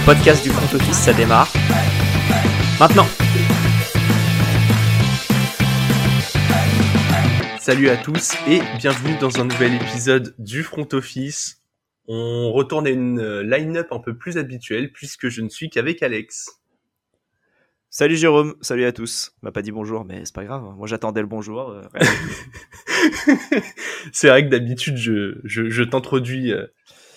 le podcast du front office, ça démarre. Maintenant Salut à tous et bienvenue dans un nouvel épisode du front office. On retourne à une euh, line-up un peu plus habituelle puisque je ne suis qu'avec Alex. Salut Jérôme, salut à tous. M'a pas dit bonjour, mais c'est pas grave. Moi j'attendais le bonjour. euh, C'est vrai que d'habitude je, je, je t'introduis euh,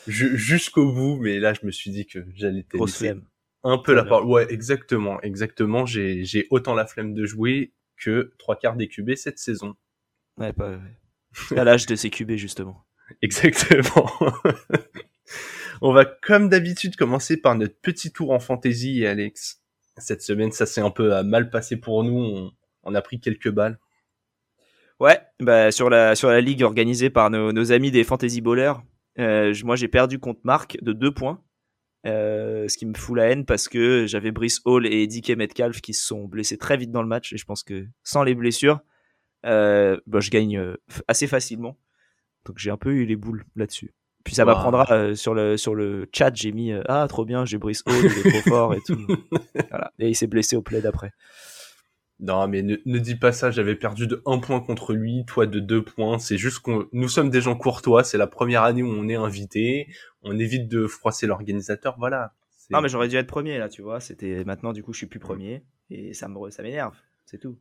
jusqu'au bout, mais là je me suis dit que j'allais te laisser flemme. un peu la parole. Ouais, exactement, exactement. J'ai j'ai autant la flemme de jouer que trois quarts des QB cette saison. Ouais, pas. ouais. À l'âge de CQB justement. Exactement. On va comme d'habitude commencer par notre petit tour en fantasy, Alex. Cette semaine, ça s'est un peu euh, mal passé pour nous. On, on a pris quelques balles. Ouais, bah sur la sur la ligue organisée par nos, nos amis des fantasy ballers, euh, moi j'ai perdu contre Marc de deux points. Euh, ce qui me fout la haine parce que j'avais Brice Hall et DK Metcalf qui se sont blessés très vite dans le match et je pense que sans les blessures, euh, bah, je gagne assez facilement. Donc j'ai un peu eu les boules là-dessus. Puis ça Wow. m'apprendra euh, sur le sur le chat, j'ai mis ah trop bien, j'ai Brice Hall, il est trop fort et tout. Voilà. Et il s'est blessé au play d'après. Non, mais ne, ne dis pas ça. J'avais perdu de un point contre lui, toi de deux points. C'est juste qu'on, nous sommes des gens courtois. C'est la première année où on est invité. On évite de froisser l'organisateur. Voilà. Non mais j'aurais dû être premier là, tu vois. C'était maintenant du coup je suis plus premier et ça me ça m'énerve, c'est tout.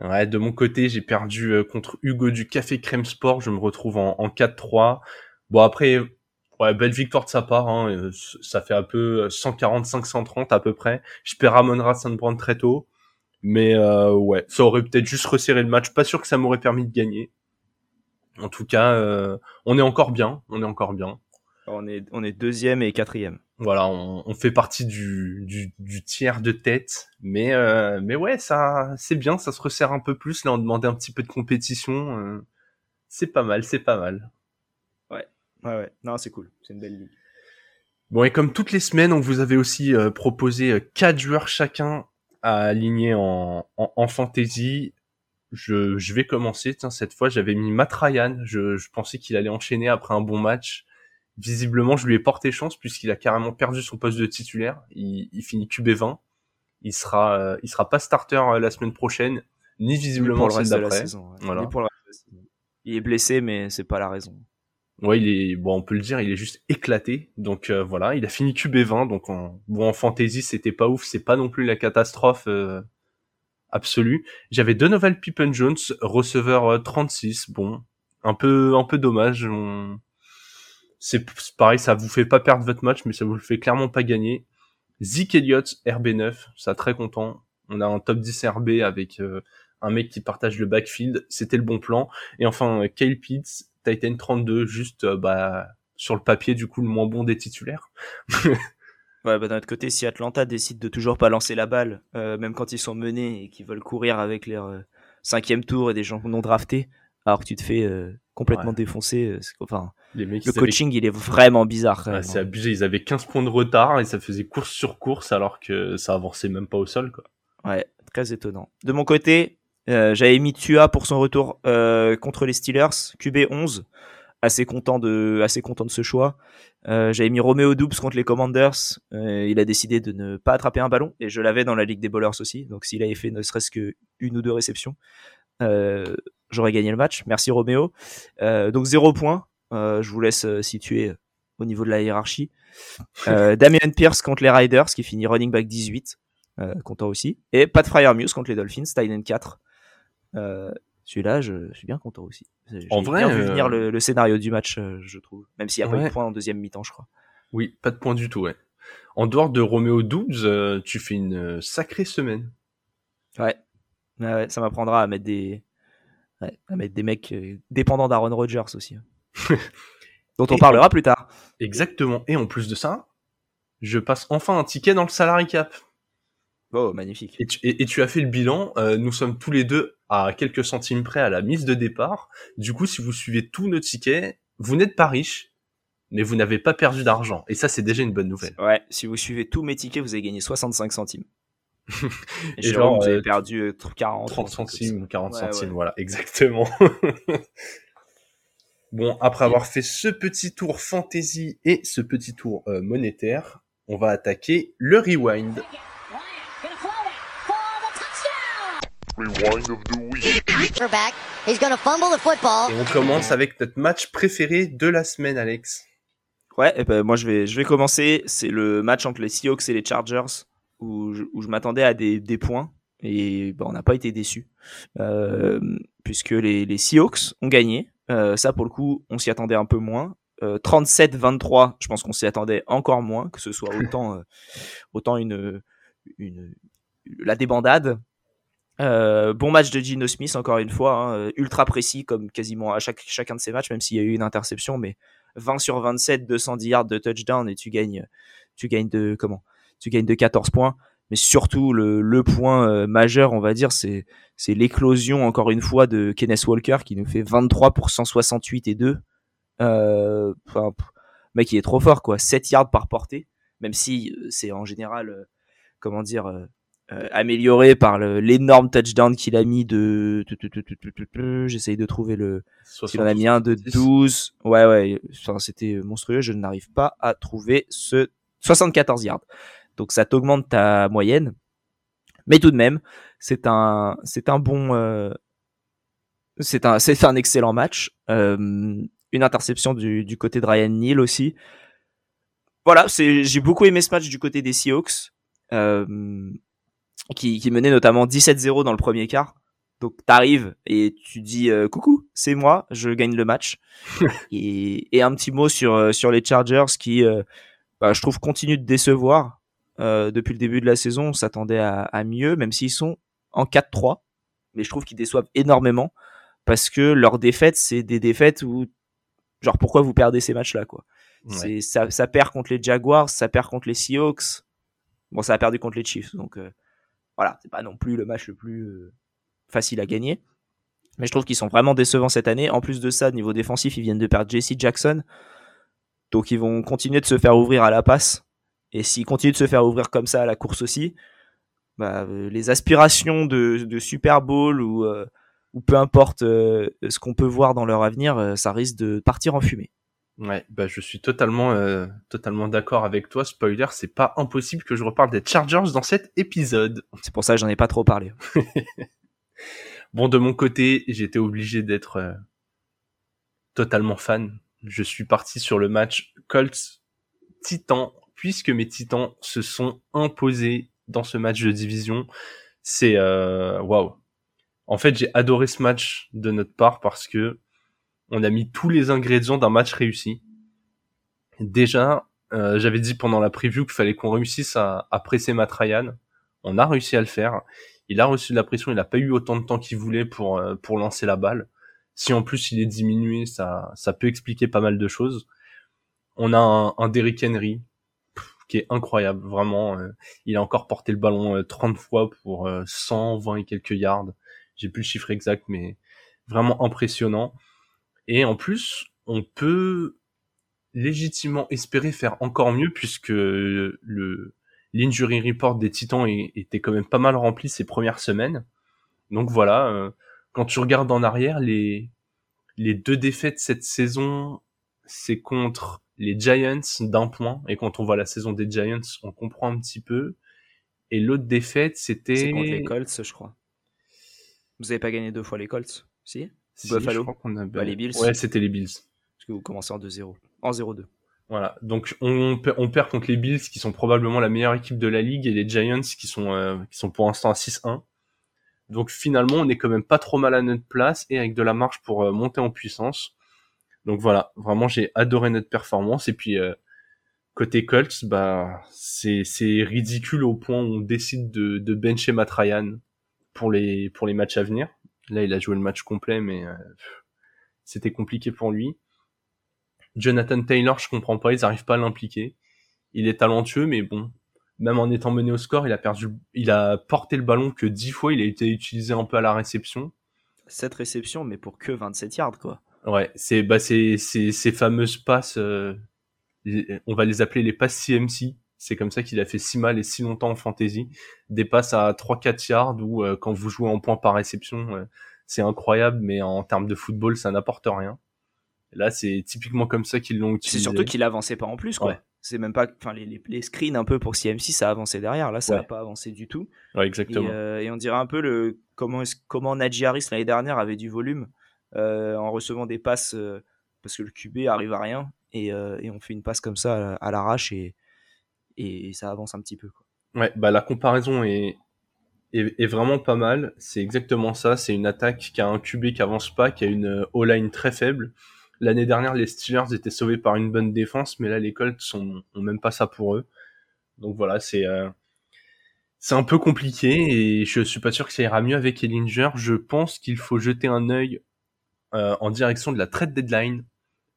Ouais, de mon côté, j'ai perdu euh, contre Hugo du Café Crème Sport. Je me retrouve en, en 4-3. Bon, après, ouais, belle victoire de sa part. Hein. euh, Ça fait un peu 145-130 à peu près. Je perds Ramon Ra Saint-Brand très tôt. Mais euh, ouais, ça aurait peut-être juste resserré le match. Pas sûr que ça m'aurait permis de gagner. En tout cas, euh, on est encore bien. On est encore bien. On est on est deuxième et quatrième. Voilà, on, on fait partie du, du, du tiers de tête, mais euh, mais ouais, ça c'est bien, ça se resserre un peu plus. Là, on demandait un petit peu de compétition, euh, c'est pas mal, c'est pas mal. Ouais ouais. Non c'est cool, c'est une belle ligue. Bon et comme toutes les semaines, on vous avait aussi euh, proposé euh, quatre joueurs chacun à aligner en, en, en fantasy. Je, je vais commencer. Tiens, cette fois, j'avais mis Matt Ryan. Je, je pensais qu'il allait enchaîner après un bon match. Visiblement, je lui ai porté chance puisqu'il a carrément perdu son poste de titulaire. Il, il finit QB 20. Il sera, euh, il sera pas starter euh, la semaine prochaine, ni Ni visiblement pour le celle reste de la d'après. saison. ouais. Voilà. Ni pour le reste de la saison. Il est blessé mais c'est pas la raison. Ouais, il est bon, on peut le dire, il est juste éclaté. Donc euh, voilà, il a fini QB 20. Donc en bon en fantasy, c'était pas ouf, c'est pas non plus la catastrophe euh, absolue. J'avais Donovan Pippen Jones, receveur euh, 36. Bon, un peu un peu dommage. C'est pareil, ça vous fait pas perdre votre match, mais ça vous le fait clairement pas gagner. Zeke Elliott, RB9, ça très content. On a un top 10 RB avec euh, un mec qui partage le backfield, c'était le bon plan. Et enfin, euh, Kyle Pitts, Titan 32, juste euh, bah, sur le papier, du coup, le moins bon des titulaires. Ouais, bah d'un autre côté, si Atlanta décide de toujours pas lancer la balle, euh, même quand ils sont menés et qu'ils veulent courir avec leur euh, cinquième tour et des gens non draftés, alors que tu te fais euh, complètement Ouais. défoncer, enfin, Les mecs, le avaient- coaching il est vraiment bizarre. Ouais, c'est abusé, ils avaient 15 points de retard et ça faisait course sur course alors que ça avançait même pas au sol, quoi. Ouais, très étonnant. De mon côté, euh, j'avais mis Tua pour son retour euh, contre les Steelers, QB 11. Assez content de, assez content de ce choix. Euh, j'avais mis Romeo Doubs contre les Commanders. Il a décidé de ne pas attraper un ballon et je l'avais dans la Ligue des Bowlers aussi. Donc s'il avait fait ne serait-ce que une ou deux réceptions, j'aurais gagné le match. Merci Roméo. Euh, donc zéro point. Je vous laisse situer au niveau de la hiérarchie. Euh, Damien Pierce contre les Riders qui finit running back 18. Euh, content aussi. Et Pat Fryermuse contre les Dolphins, Titan 4. Euh, celui-là, je, je suis bien content aussi. J'ai En vrai, bien vu euh, venir le, le scénario du match, euh, je trouve. Même s'il n'y a pas eu de point en deuxième mi-temps, je crois. Oui, pas de point du tout, ouais. En dehors de Romeo 12, euh, tu fais une euh, sacrée semaine. Ouais. Ça m'apprendra à mettre des, ouais, à mettre des mecs euh, dépendants d'Aaron Rodgers aussi. Dont on Et- parlera plus tard. Exactement. Et en plus de ça, je passe enfin un ticket dans le salary cap. Oh, magnifique. Et tu, et- et tu as fait le bilan. euh, nous sommes tous les deux à quelques centimes près à la mise de départ. Du coup, si vous suivez tous nos tickets, vous n'êtes pas riche, mais vous n'avez pas perdu d'argent. Et ça, c'est déjà une bonne nouvelle. Ouais, si vous suivez tous mes tickets, vous avez gagné 65 centimes. Et, Et Jérôme, genre, vous avez euh, perdu euh, 40. 30 un truc comme centimes ou 40 Ouais, centimes, ouais. voilà, exactement. bon, après avoir fait ce petit tour fantasy et ce petit tour euh, monétaire, on va attaquer le rewind. Rewind of the week. Et on commence avec notre match préféré de la semaine, Alex. Ouais, et ben moi je vais, je vais commencer. C'est le match entre les Seahawks et les Chargers où je, où je m'attendais à des, des, points et ben, on n'a pas été déçus euh, puisque les, les Seahawks ont gagné. Euh, ça pour le coup, on s'y attendait un peu moins. 37-23, euh, je pense qu'on s'y attendait encore moins, que ce soit autant, autant une, une, la débandade. Bon match de Gino Smith encore une fois, hein, ultra précis comme quasiment à chaque, chacun de ses matchs, même s'il y a eu une interception, mais 20 sur 27, 210 yards de touchdown et tu gagnes, tu gagnes de comment Tu gagnes de 14 points. Mais surtout le, le point euh, majeur, on va dire, c'est c'est l'éclosion encore une fois de Kenneth Walker qui nous fait 23 pour 168 et 2. Euh, enfin, mec, il est trop fort quoi, 7 yards par portée, même si euh, c'est en général, euh, comment dire, euh, amélioré par l'énorme touchdown qu'il a mis de j'essaye de trouver le il en a mis un de 12 ouais ouais enfin, c'était monstrueux je n'arrive pas à trouver ce 74 yards. Donc ça t'augmente ta moyenne. Mais tout de même c'est un c'est un bon euh, c'est un c'est un excellent match. Euh, une interception du, du côté de Ryan Neal aussi. Voilà c'est j'ai beaucoup aimé ce match du côté des Seahawks. Euh, qui, qui menait notamment 17-0 dans le premier quart. Donc t'arrives et tu dis euh, coucou, c'est moi, je gagne le match. et, et, un petit mot sur euh, sur les Chargers qui, euh, bah, je trouve, continuent de décevoir depuis le début de la saison. On s'attendait à, à, mieux, même s'ils sont en 4-3, mais je trouve qu'ils déçoivent énormément parce que leurs défaites, c'est des défaites où genre pourquoi vous perdez ces matchs-là quoi? C'est ça, ça perd contre les Jaguars, ça perd contre les Seahawks. Bon, ça a perdu contre les Chiefs, donc voilà, c'est pas non plus le match le plus euh, facile à gagner. Mais je trouve qu'ils sont vraiment décevants cette année. En plus de ça, niveau défensif, ils viennent de perdre JC Jackson. Donc ils vont continuer de se faire ouvrir à la passe. Et s'ils continuent de se faire ouvrir comme ça à la course aussi, bah, euh, les aspirations de, de, Super Bowl ou, euh, ou peu importe ce qu'on peut voir dans leur avenir, ça risque de partir en fumée. Ouais, bah je suis totalement euh, totalement d'accord avec toi. Spoiler, c'est pas impossible que je reparle des Chargers dans cet épisode. C'est pour ça que j'en ai pas trop parlé. bon, de mon côté, j'étais obligé d'être euh, totalement fan. Je suis parti sur le match Colts Titans puisque mes Titans se sont imposés dans ce match de division. C'est euh, waouh. Wow. En fait, j'ai adoré ce match de notre part parce que on a mis tous les ingrédients d'un match réussi. Déjà, euh, j'avais dit pendant la preview qu'il fallait qu'on réussisse à, presser Matt Ryan. On a réussi à le faire. Il a reçu de la pression, il n'a pas eu autant de temps qu'il voulait pour, euh, pour lancer la balle. Si en plus il est diminué, ça, ça peut expliquer pas mal de choses. On a un, un Derrick Henry qui est incroyable, vraiment. Euh, il a encore porté le ballon 30 fois pour 120 et quelques yards. J'ai plus le chiffre exact, mais vraiment impressionnant. Et en plus, on peut légitimement espérer faire encore mieux puisque le l'injury report des Titans était quand même pas mal rempli ces premières semaines. Donc voilà, euh, quand tu regardes en arrière, les les deux défaites cette saison, c'est contre les Giants d'un point. Et quand on voit la saison des Giants, on comprend un petit peu. Et l'autre défaite, c'était... C'est contre les Colts, je crois. Vous avez pas gagné deux fois les Colts, si? Buffalo. Je a... bah, les Bills. Ouais, c'était les Bills. Parce que vous commencez en 2-0. En 0-2. Voilà. Donc on, on, perd contre les Bills qui sont probablement la meilleure équipe de la ligue et les Giants qui sont euh, qui sont pour l'instant à 6-1. Donc finalement, on est quand même pas trop mal à notre place et avec de la marge pour euh, monter en puissance. Donc voilà, vraiment j'ai adoré notre performance et puis euh, côté Colts, bah c'est c'est ridicule au point où on décide de de bencher Matt Ryan pour les pour les matchs à venir. Là, il a joué le match complet, mais euh, c'était compliqué pour lui. Jonathan Taylor, je comprends pas, ils arrivent pas à l'impliquer. Il est talentueux, mais bon, même en étant mené au score, il a perdu, il a porté le ballon que 10 fois, il a été utilisé un peu à la réception. Cette réception, mais pour que 27 yards, quoi. Ouais, c'est bah c'est ces fameuses passes, euh, on va les appeler les passes CMC. C'est comme ça qu'il a fait si mal et si longtemps en fantasy. Des passes à 3-4 yards ou euh, quand vous jouez en points par réception, euh, c'est incroyable, mais en termes de football, ça n'apporte rien. Là, c'est typiquement comme ça qu'ils l'ont utilisé. C'est surtout qu'il avançait pas en plus, quoi. C'est même pas, enfin, les, les, screens un peu pour CMC, ça a avancé derrière. Là, ça n'a pas avancé du tout. Ouais, exactement. Et, et, on dirait un peu le comment comment Najee Harris l'année dernière avait du volume en recevant des passes parce que le QB arrive à rien et, et on fait une passe comme ça à, l'arrache et, et ça avance un petit peu. Quoi. Ouais, bah la comparaison est, est, vraiment pas mal. C'est exactement ça. C'est une attaque qui a un QB qui avance pas, qui a une O-line très faible. L'année dernière, les Steelers étaient sauvés par une bonne défense, mais là, les Colts sont, ont même pas ça pour eux. Donc voilà, c'est euh, c'est un peu compliqué et je suis pas sûr que ça ira mieux avec Ellinger. Je pense qu'il faut jeter un œil euh, en direction de la trade deadline.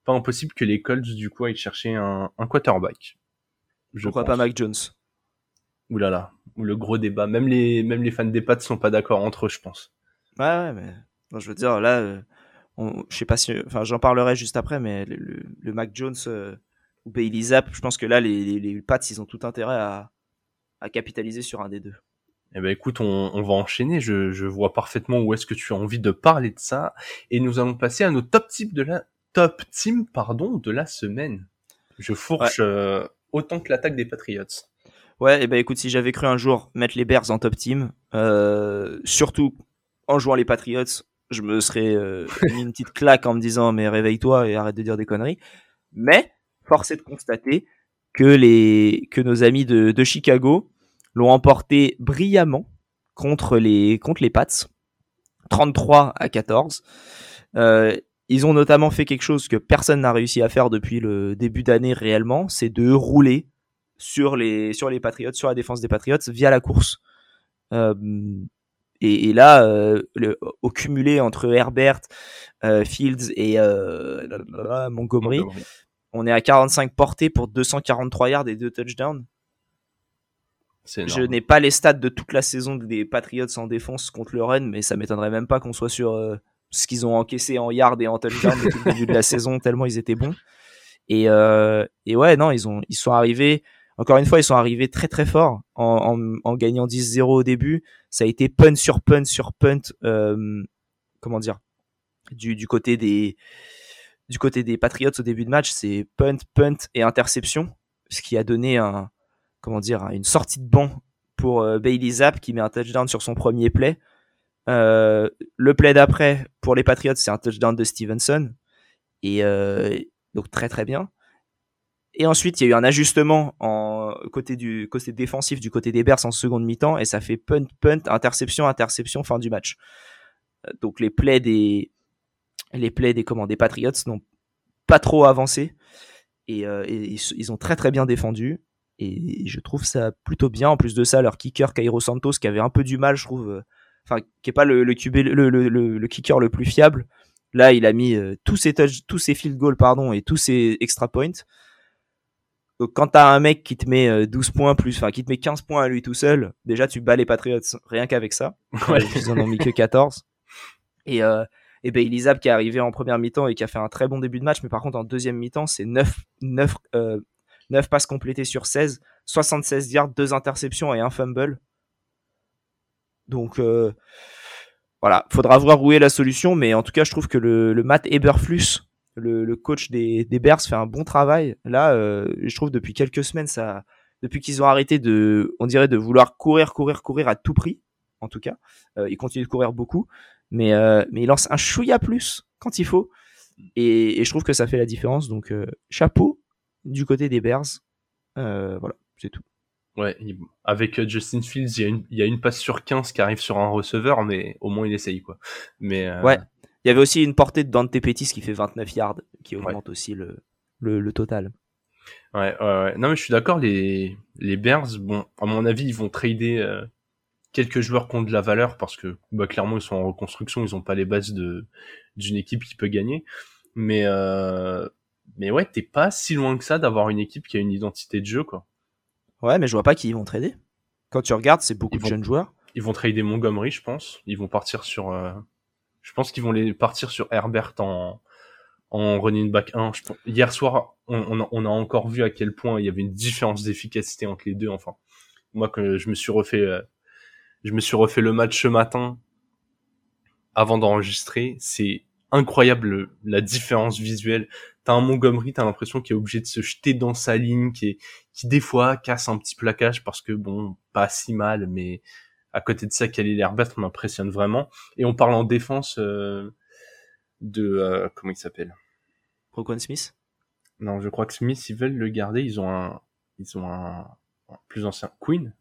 Pas impossible que les Colts du coup aillent chercher un, un quarterback. Je Pourquoi pas Mike Jones? Ouh là là, le gros débat. Même les, même les fans des pattes sont pas d'accord entre eux, je pense. Ouais, ouais, mais je veux dire, là, euh, je sais pas si, enfin, j'en parlerai juste après, mais le, le, Mac Jones euh, ou Bailey Zapp, je pense que là, les, les, Pats, ils ont tout intérêt à, à capitaliser sur un des deux. Eh ben écoute, on, on va enchaîner. Je, je vois parfaitement où est-ce que tu as envie de parler de ça, et nous allons passer à nos top teams de la top team, pardon, de la semaine. Je fourche euh, autant que l'attaque des Patriots. Ouais, et ben écoute, si j'avais cru un jour mettre les Bears en top team, euh, surtout en jouant les Patriots, je me serais euh, mis une petite claque en me disant mais réveille-toi et arrête de dire des conneries. Mais force est de constater que les que nos amis de, de Chicago l'ont emporté brillamment contre les contre les Pats, 33 à 14. Euh, ils ont notamment fait quelque chose que personne n'a réussi à faire depuis le début d'année réellement, c'est de rouler sur les, sur les Patriots, sur la défense des Patriots via la course. Euh, et, et, là, euh, le, au cumulé entre Herbert, euh, Fields et Montgomery, on est à 45 portées pour 243 yards et 2 touchdowns. Je n'ai pas les stats de toute la saison des Patriots en défense contre le run, mais ça m'étonnerait même pas qu'on soit sur ce qu'ils ont encaissé en yards et en touchdown depuis le début de la saison, tellement ils étaient bons. Et, euh, et ouais, non, ils ont, ils sont arrivés encore une fois, ils sont arrivés très très fort en, en, gagnant 10-0 au début. Ça a été punt sur punt sur punt. Euh, comment dire du, du côté des du côté des Patriots au début de match, c'est punt, punt et interception, ce qui a donné un comment dire une sortie de banc pour euh, Bailey Zapp qui met un touchdown sur son premier play. Euh, le play d'après pour les Patriots, c'est un touchdown de Stevenson et euh, donc très très bien. Et ensuite, il y a eu un ajustement en côté du côté défensif du côté des Bears en seconde mi-temps et ça fait punt, punt, interception, interception, fin du match. Euh, donc les plays des les plays des comment des Patriots n'ont pas trop avancé et, euh, ils, ont très très bien défendu et je trouve ça plutôt bien. En plus de ça, leur kicker Cairo Santos qui avait un peu du mal, je trouve, enfin qui est pas le le, le, le, le, kicker le plus fiable. Là, il a mis tous ses touch, tous ses field goals pardon et tous ses extra points. Donc quand t'as un mec qui te met 12 euh, points plus, enfin qui te met 15 points à lui tout seul, déjà tu bats les Patriots rien qu'avec ça. Ouais. Ils en ont mis que 14. Et, euh, et ben qui est arrivé en première mi-temps et qui a fait un très bon début de match, mais par contre en deuxième mi-temps c'est 9, 9, euh, 9 passes complétées sur 16, 76 yards, 2 interceptions et un fumble. Donc euh, voilà, faudra voir où est la solution, mais en tout cas je trouve que le, Matt Eberflus le, coach des, Bears fait un bon travail. Là, euh, je trouve depuis quelques semaines, depuis qu'ils ont arrêté de, on dirait, de vouloir courir, courir, courir à tout prix, en tout cas. Euh, ils continuent de courir beaucoup, mais, euh, mais ils lancent un chouïa plus quand il faut. Et, je trouve que ça fait la différence. Donc, chapeau du côté des Bears. voilà, c'est tout. Ouais, avec Justin Fields, il y, a une, il y a une passe sur 15 qui arrive sur un receveur, mais au moins il essaye, quoi. Mais, Ouais, il y avait aussi une portée de Dante Pettis qui fait 29 yards, qui augmente aussi le, le, total. Ouais, ouais, ouais, Non, mais je suis d'accord, les, les Bears, bon, à mon avis, ils vont trader euh, quelques joueurs qui ont de la valeur parce que, bah, clairement, ils sont en reconstruction, ils ont pas les bases d'une équipe qui peut gagner. Mais, euh, mais ouais, t'es pas si loin que ça d'avoir une équipe qui a une identité de jeu, quoi. Ouais, mais je vois pas qui ils vont trader. Quand tu regardes, c'est beaucoup de jeunes joueurs. Ils vont trader Montgomery, je pense. Ils vont partir sur, euh, je pense qu'ils vont les partir sur Herbert en, en running back 1. hier soir, on, on, a encore vu à quel point il y avait une différence d'efficacité entre les deux. Enfin, moi, que je me suis refait, euh, je me suis refait le match ce matin avant d'enregistrer, c'est incroyable la différence visuelle. T'as un Montgomery, t'as l'impression qu'il est obligé de se jeter dans sa ligne, qui, est, qui des fois casse un petit plaquage parce que bon, pas si mal, mais à côté de ça, Khalil Herbert m'impressionne vraiment. Et on parle en défense euh, de euh, comment il s'appelle? Roquan Smith? Non, je crois que Smith ils veulent le garder. Ils ont un, ils ont un, plus ancien Queen.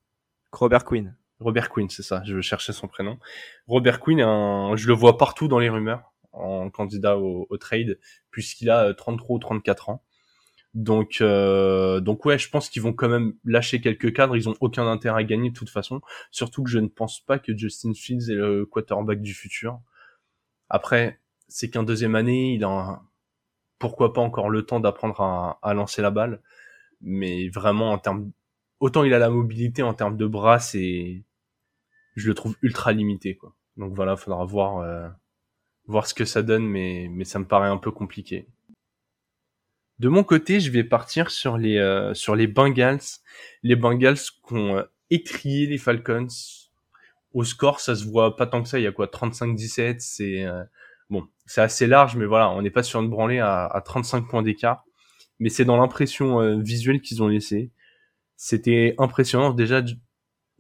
Robert Queen. Robert Queen, c'est ça. Je cherchais son prénom. Robert Queen, un, je le vois partout dans les rumeurs en candidat au, trade puisqu'il a 33 euh, ou 34 ans. Donc, euh, donc ouais, je pense qu'ils vont quand même lâcher quelques cadres. Ils ont aucun intérêt à gagner de toute façon. Surtout que je ne pense pas que Justin Fields est le quarterback du futur. Après, c'est qu'un deuxième année, il a pourquoi pas encore le temps d'apprendre à, lancer la balle. Mais vraiment en termes, autant il a la mobilité en termes de bras, c'est, je le trouve ultra limité quoi. Donc voilà, faudra voir. Euh, voir ce que ça donne, mais, mais ça me paraît un peu compliqué. De mon côté, je vais partir sur les, euh, sur les Bengals. Les Bengals qui ont euh, les Falcons. Au score, ça se voit pas tant que ça. Il y a quoi 35-17. C'est euh, bon, c'est assez large, mais voilà, on n'est pas sur une branlée à, à 35 points d'écart. Mais c'est dans l'impression visuelle qu'ils ont laissé. C'était impressionnant. Déjà,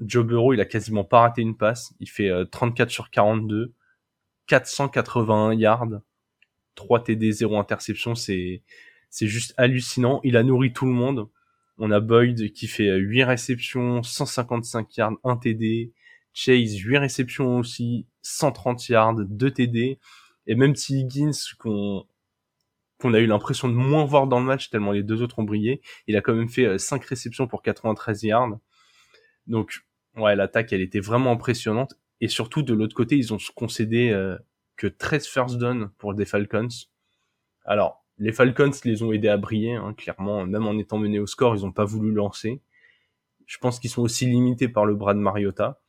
Joe Burrow, il a quasiment pas raté une passe. Il fait 34 sur 42. 481 yards, 3 TD, 0 interception, c'est c'est juste hallucinant. Il a nourri tout le monde. On a Boyd qui fait 8 réceptions, 155 yards, 1 TD. Chase, 8 réceptions aussi, 130 yards, 2 TD. Et même si Higgins, qu'on qu'on a eu l'impression de moins voir dans le match tellement les deux autres ont brillé, il a quand même fait 5 euh, réceptions pour 93 yards. Donc, ouais, l'attaque, elle était vraiment impressionnante. Et surtout, de l'autre côté, ils ont concédé euh, que 13 first down pour des Falcons. Alors, les Falcons les ont aidés à briller, hein, clairement. Même en étant menés au score, ils n'ont pas voulu lancer. Je pense qu'ils sont aussi limités par le bras de Mariota.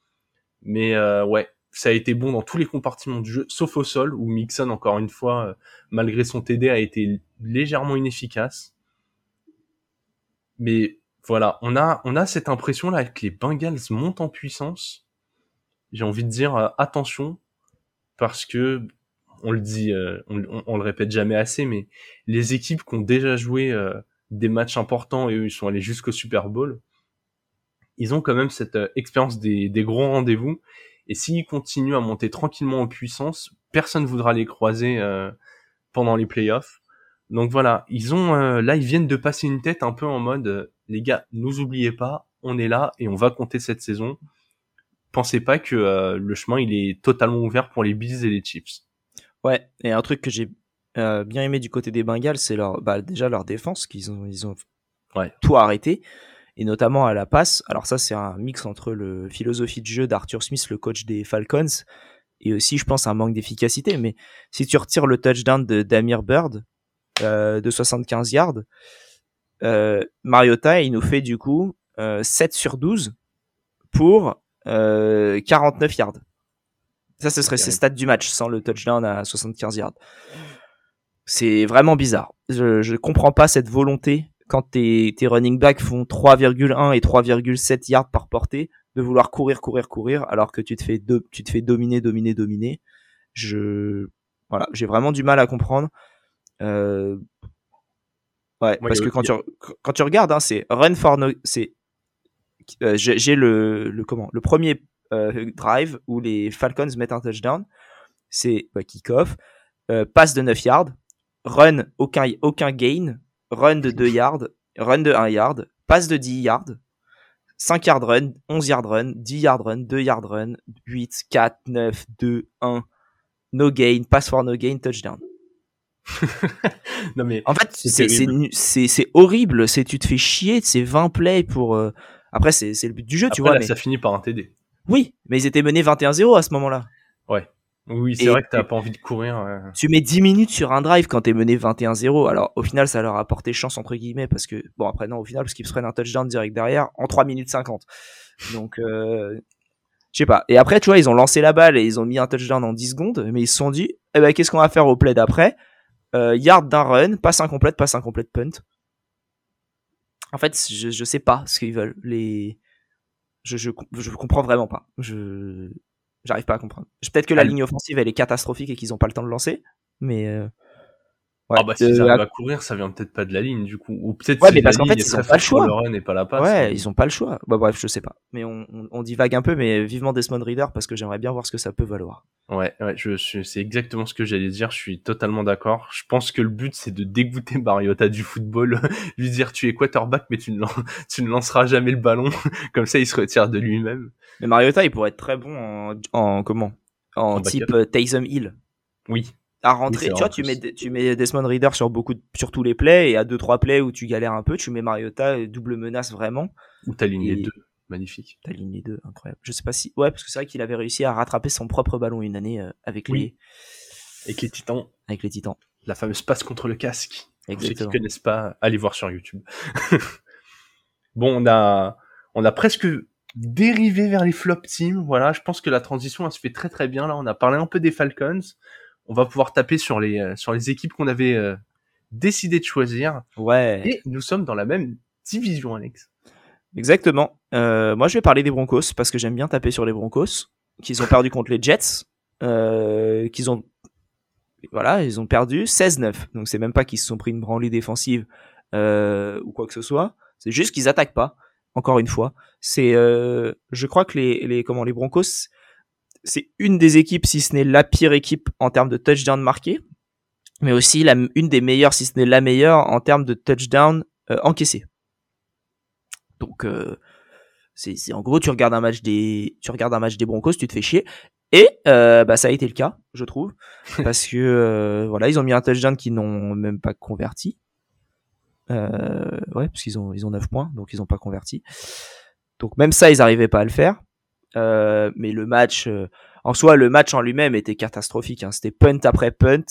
Mais euh, ouais, ça a été bon dans tous les compartiments du jeu, sauf au sol, où Mixon, encore une fois, euh, malgré son TD, a été légèrement inefficace. Mais voilà, on a, on a cette impression là que les Bengals montent en puissance j'ai envie de dire euh, attention parce que on le dit, euh, on, le répète jamais assez, mais les équipes qui ont déjà joué euh, des matchs importants et eux ils sont allés jusqu'au Super Bowl, ils ont quand même cette expérience des, des gros rendez-vous. Et s'ils continuent à monter tranquillement en puissance, personne ne voudra les croiser pendant les playoffs. Donc voilà, ils ont là ils viennent de passer une tête un peu en mode les gars, nous oubliez pas, on est là et on va compter cette saison pensez pas que euh, le chemin il est totalement ouvert pour les Bills et les Chiefs. Ouais, et un truc que j'ai euh, bien aimé du côté des Bengals, c'est leur bah, déjà leur défense qu'ils ont ils ont tout arrêté et notamment à la passe. Alors ça c'est un mix entre le philosophie de jeu d'Arthur Smith, le coach des Falcons, et aussi je pense un manque d'efficacité. Mais si tu retires le touchdown de Damir Bird euh, de 75 yards, Mariota il nous fait du coup 7 sur 12 pour 49 euh, yards. Ça, ce serait ses stats du match sans le touchdown à 75 yards. C'est vraiment bizarre. Je, comprends pas cette volonté quand tes, tes running backs font 3,1 et 3,7 yards par portée de vouloir courir, courir, courir alors que tu te fais, tu te fais dominer, dominer, dominer. Je, voilà, j'ai vraiment du mal à comprendre. Euh, ouais, parce que quand tu, quand tu regardes, hein, c'est run for no, c'est euh, j'ai le, le, comment le premier euh, drive où les Falcons mettent un touchdown, c'est bah, kick-off, euh, passe de 9 yards, run aucun aucun gain, run de 2 yards, run de 1 yard, passe de 10 yards, 5 yard run, 11 yard run, 10 yard run, 2 yard run, 8, 4, 9, 2, 1, no gain, pass for no gain, touchdown. non mais en fait c'est horrible. C'est tu te fais chier c'est 20 plays pour après, c'est le but du jeu, tu vois. Là, ça finit par un TD. Oui, mais ils étaient menés 21-0 à ce moment-là. Ouais. Oui, c'est vrai que t'as pas envie de courir. Tu mets 10 minutes sur un drive quand t'es mené 21-0. Alors, au final, ça leur a porté chance, entre guillemets, parce que, bon, après, non, au final, parce qu'ils se prennent un touchdown direct derrière en 3 minutes 50. Donc, euh, je sais pas. Et après, tu vois, ils ont lancé la balle et ils ont mis un touchdown en 10 secondes, mais ils se sont dit, eh ben, qu'est-ce qu'on va faire au play d'après? Euh, yard d'un run, passe incomplète, passe incomplète punt. En fait, je, je sais pas ce qu'ils veulent. Les, je, je, je comprends vraiment pas. Je, j'arrive pas à comprendre. Peut-être que la ligne offensive elle est catastrophique et qu'ils ont pas le temps de lancer. mais ah bah si euh, ça à courir, ça vient peut-être pas de la ligne du coup, ou peut-être Ouais, mais parce qu'en fait, ils ont pas le choix. le run et pas la passe. ouais, ils ont pas le choix. Bah bref, je sais pas. Mais on, on, on divague un peu, mais vivement Desmond Reader parce que j'aimerais bien voir ce que ça peut valoir. Ouais, ouais, je suis, c'est exactement ce que j'allais dire. Je suis totalement d'accord. Je pense que le but c'est de dégoûter Mariota du football, lui dire tu es quarterback mais tu ne, tu ne lanceras jamais le ballon. Comme ça, il se retire de lui-même. Mais Mariota, il pourrait être très bon en, en comment? En, En type euh, Taysom Hill. Oui, À rentrer, tu vois, tu mets, tu mets Desmond Reader sur beaucoup, de- sur tous les plays et à deux trois plays où tu galères un peu, tu mets Mariota euh, double menace vraiment. ou t'as ligné Et- deux, magnifique. T'as ligné deux, incroyable. Je sais pas si, ouais, parce que c'est vrai qu'il avait réussi à rattraper son propre ballon une année euh, avec Oui. les, Et que les Titans, avec les Titans. la fameuse passe contre le casque. Pour ceux qui Exactement. connaissent pas, allez voir sur YouTube. bon, on a, on a presque dérivé vers les flop teams. Voilà, je pense que la transition elle se fait très très bien. Là, on a parlé un peu des Falcons. On va pouvoir taper sur les euh, sur les équipes qu'on avait euh, décidé de choisir. Ouais. Et nous sommes dans la même division, Alex. Exactement. Euh, moi, je vais parler des Broncos parce que j'aime bien taper sur les Broncos, qu'ils ont perdu contre les Jets, euh, qu'ils ont, voilà, ils ont perdu 16-9. Donc c'est même pas qu'ils se sont pris une branlée défensive euh, ou quoi que ce soit. C'est juste qu'ils attaquent pas. Encore une fois, c'est, euh, je crois que les, les, comment les Broncos, c'est une des équipes, si ce n'est la pire équipe en termes de touchdown marqués, mais aussi la, une des meilleures, si ce n'est la meilleure en termes de touchdown euh, encaissés. Donc euh, c'est c'est- en gros tu regardes un match des tu regardes un match des Broncos, tu te fais chier et euh, bah ça a été le cas, je trouve parce que euh, voilà, ils ont mis un touchdown qu'ils n'ont même pas converti. Euh, ouais, parce qu'ils ont ils ont 9 points, donc ils ont pas converti. Donc même ça ils arrivaient pas à le faire. Euh, mais le match euh, en soi, le match en lui-même était catastrophique. Hein. C'était punt après punt,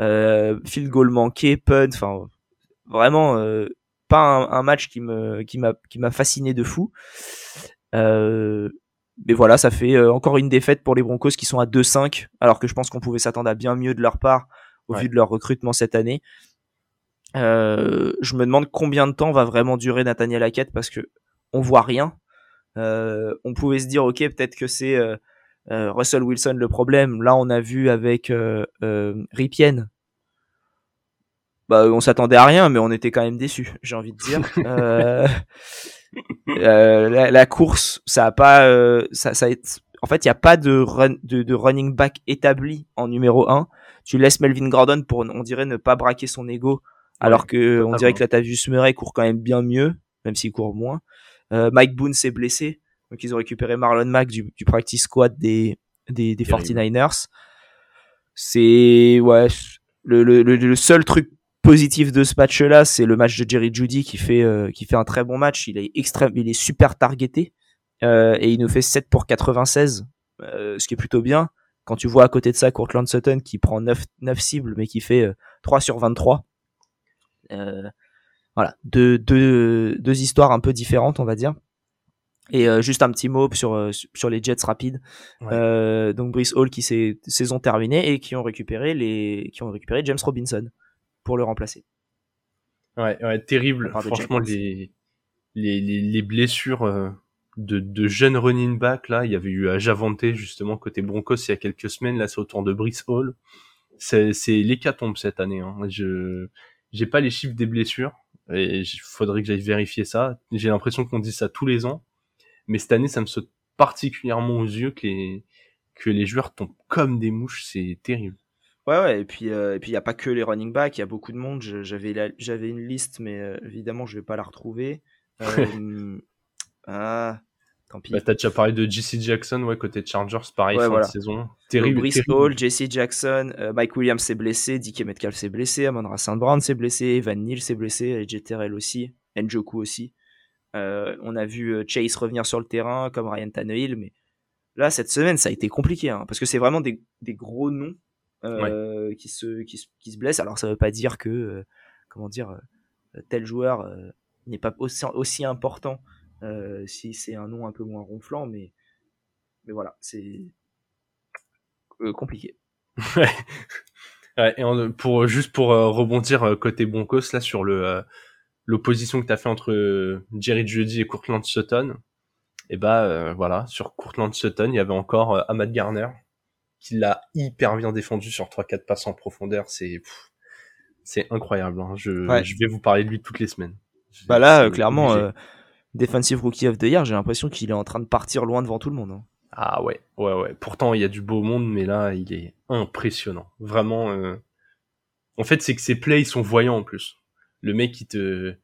euh, field goal manqué, punt. Enfin, vraiment pas un, un match qui me qui m'a qui m'a fasciné de fou. Mais voilà, ça fait encore une défaite pour les Broncos qui sont à 2-5, alors que je pense qu'on pouvait s'attendre à bien mieux de leur part au Ouais. vu de leur recrutement cette année. Je me demande combien de temps va vraiment durer Nathaniel Hackett parce que on voit rien. Euh, on pouvait se dire ok peut-être que c'est euh, euh, Russell Wilson le problème. Là on a vu avec Ripien. Bah on s'attendait à rien mais on était quand même déçus. J'ai envie de dire. Euh, euh, la, la course ça a pas euh, ça, ça a été- en fait il y a pas de, run, de de running back établi en numéro 1 tu laisses Melvin Gordon pour on dirait ne pas braquer son ego alors que on dirait que Latavius Murray court quand même bien mieux même s'il court moins Mike Boone s'est blessé. Donc ils ont récupéré Marlon Mack du, du practice squad des des, des Terrible. 49ers c'est ouais le, le, le, seul truc positif de ce match là c'est le match de Jerry Judy qui fait euh, qui fait un très bon match. Il est extrême il est super targeté euh, et il nous fait 7 pour 96 euh, ce qui est plutôt bien. Quand tu vois à côté de ça Courtland Sutton qui prend 9, 9 cibles mais qui fait euh, 3 sur 23 euh, voilà deux, deux, deux histoires un peu différentes on va dire et euh, juste un petit mot sur euh, sur les Jets rapides Ouais. euh, donc Brice Hall qui s'est saison terminée et qui ont récupéré les qui ont récupéré James Robinson pour le remplacer Ouais, ouais, terrible. Franchement, les, les, les, les blessures de, de jeunes running back, là, il y avait eu à Javante, justement, côté Broncos, il y a quelques semaines, là, c'est au tour de Brice Hall. C'est, c'est l'hécatombe cette année, hein. Je, j'ai pas les chiffres des blessures, et il faudrait que j'aille vérifier ça. J'ai l'impression qu'on dit ça tous les ans, mais cette année, ça me saute particulièrement aux yeux que les, que les joueurs tombent comme des mouches, c'est terrible. Ouais, ouais, et puis euh, et puis il y a pas que les running backs, il y a beaucoup de monde. J'avais une liste, mais euh, évidemment je vais pas la retrouver. Euh, ah, tant pis. Bah, t'as déjà parlé de JC Jackson, ouais, côté Chargers, pareil, Ouais, fin voilà. de saison. Terrible. Brice. Hall, Jesse Jackson, euh, Mike Williams s'est blessé, DK Metcalf s'est blessé, Amon St. Brown s'est blessé, Evan Neal s'est blessé, AJ Terrell aussi, Njoku aussi. Euh, on a vu euh, Chase revenir sur le terrain comme Ryan Tannehill, mais là cette semaine ça a été compliqué hein, parce que c'est vraiment des, des gros noms euh, qui se qui, se- qui se blessent. Alors ça veut pas dire que comment dire tel joueur n'est pas aussi aussi important euh, si c'est un nom un peu moins ronflant, mais mais voilà c'est euh, compliqué. Ouais. Ouais, et en- pour juste pour euh, rebondir euh, côté Broncos là sur le euh, l'opposition que tu as fait entre euh, Jerry Jeudy et Courtland Sutton et bah euh, voilà sur Courtland Sutton il y avait encore euh, Ahmad Garner qu'il a hyper bien défendu sur 3-4 passes en profondeur. C'est c'est incroyable. Hein. Je, je vais vous parler de lui toutes les semaines. Bah là, clairement, euh, Defensive Rookie of the Year, j'ai l'impression qu'il est en train de partir loin devant tout le monde. Hein. Ah ouais, ouais, ouais. Pourtant, il y a du beau monde, mais là, il est impressionnant. Vraiment. Euh... En fait, c'est que ses plays sont voyants en plus. Le mec, il te,